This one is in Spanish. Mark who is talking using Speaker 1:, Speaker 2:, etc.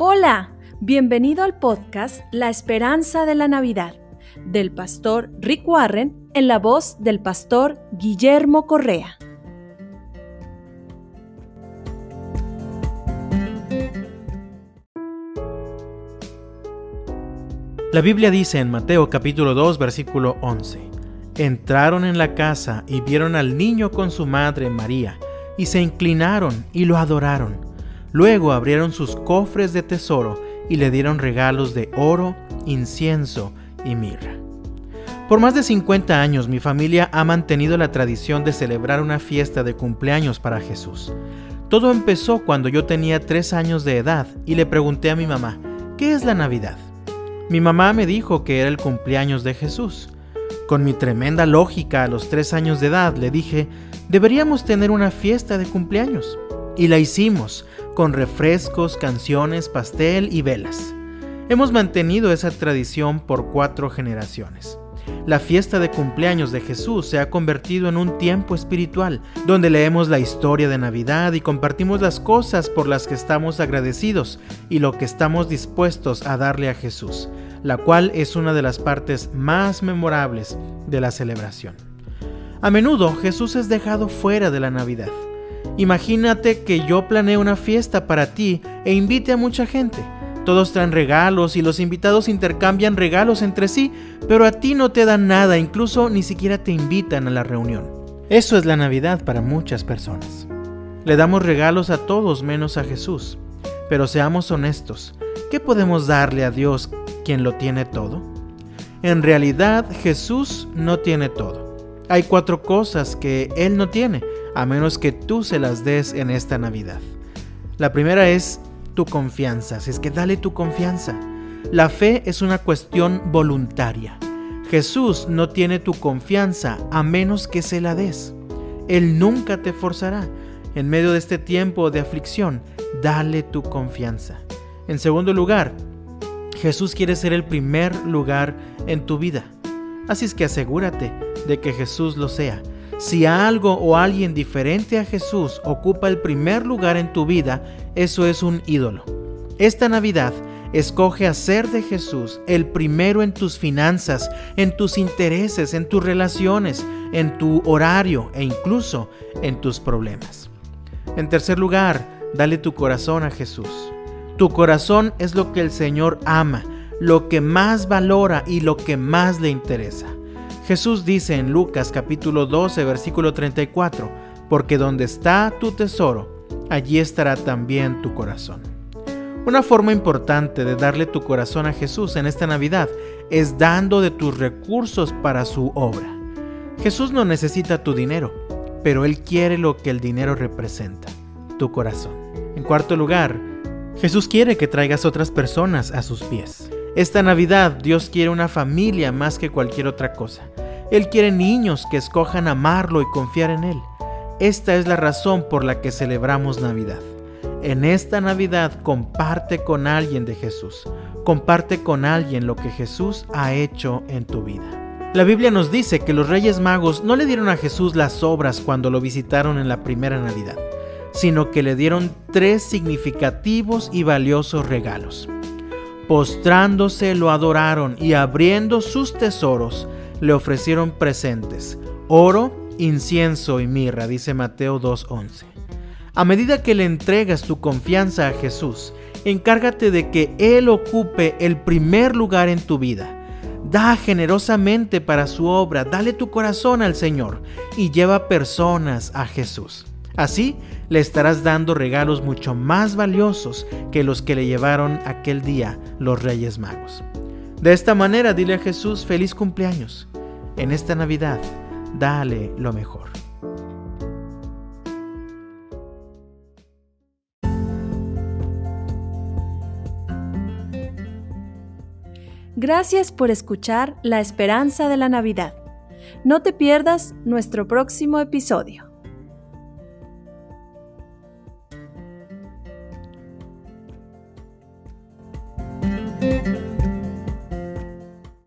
Speaker 1: Hola, bienvenido al podcast La Esperanza de la Navidad del pastor Rick Warren en la voz del pastor Guillermo Correa.
Speaker 2: La Biblia dice en Mateo capítulo 2 versículo 11, Entraron en la casa y vieron al niño con su madre María, y se inclinaron y lo adoraron. Luego abrieron sus cofres de tesoro y le dieron regalos de oro, incienso y mirra. Por más de 50 años mi familia ha mantenido la tradición de celebrar una fiesta de cumpleaños para Jesús. Todo empezó cuando yo tenía 3 años de edad y le pregunté a mi mamá, ¿qué es la Navidad? Mi mamá me dijo que era el cumpleaños de Jesús. Con mi tremenda lógica a los 3 años de edad le dije, deberíamos tener una fiesta de cumpleaños. Y la hicimos, con refrescos, canciones, pastel y velas. Hemos mantenido esa tradición por cuatro generaciones. La fiesta de cumpleaños de Jesús se ha convertido en un tiempo espiritual, donde leemos la historia de Navidad y compartimos las cosas por las que estamos agradecidos y lo que estamos dispuestos a darle a Jesús, la cual es una de las partes más memorables de la celebración. A menudo Jesús es dejado fuera de la Navidad. Imagínate que yo planee una fiesta para ti e invite a mucha gente. Todos traen regalos y los invitados intercambian regalos entre sí, pero a ti no te dan nada, incluso ni siquiera te invitan a la reunión. Eso es la Navidad para muchas personas. Le damos regalos a todos menos a Jesús. Pero seamos honestos, ¿qué podemos darle a Dios quien lo tiene todo? En realidad Jesús no tiene todo. Hay cuatro cosas que Él no tiene a menos que tú se las des en esta Navidad. La primera es tu confianza, si es que dale tu confianza. La fe es una cuestión voluntaria. Jesús no tiene tu confianza a menos que se la des. Él nunca te forzará. En medio de este tiempo de aflicción, dale tu confianza. En segundo lugar, Jesús quiere ser el primer lugar en tu vida. Así es que asegúrate de que Jesús lo sea. Si algo o alguien diferente a Jesús ocupa el primer lugar en tu vida, eso es un ídolo. Esta Navidad, escoge hacer de Jesús el primero en tus finanzas, en tus intereses, en tus relaciones, en tu horario e incluso en tus problemas. En tercer lugar, dale tu corazón a Jesús. Tu corazón es lo que el Señor ama, lo que más valora y lo que más le interesa. Jesús dice en Lucas capítulo 12 versículo 34, porque donde está tu tesoro, allí estará también tu corazón. Una forma importante de darle tu corazón a Jesús en esta Navidad es dando de tus recursos para su obra. Jesús no necesita tu dinero, pero Él quiere lo que el dinero representa, tu corazón. En cuarto lugar, Jesús quiere que traigas otras personas a sus pies. Esta Navidad Dios quiere una familia más que cualquier otra cosa. Él quiere niños que escojan amarlo y confiar en Él. Esta es la razón por la que celebramos Navidad. En esta Navidad comparte con alguien de Jesús. Comparte con alguien lo que Jesús ha hecho en tu vida. La Biblia nos dice que los reyes magos no le dieron a Jesús las obras cuando lo visitaron en la primera Navidad, sino que le dieron tres significativos y valiosos regalos. Postrándose lo adoraron y abriendo sus tesoros le ofrecieron presentes, oro, incienso y mirra, dice Mateo 2.11. A medida que le entregas tu confianza a Jesús, encárgate de que Él ocupe el primer lugar en tu vida. Da generosamente para su obra, dale tu corazón al Señor y lleva personas a Jesús. Así le estarás dando regalos mucho más valiosos que los que le llevaron aquel día los Reyes Magos. De esta manera dile a Jesús feliz cumpleaños. En esta Navidad, dale lo mejor.
Speaker 1: Gracias por escuchar La Esperanza de la Navidad. No te pierdas nuestro próximo episodio.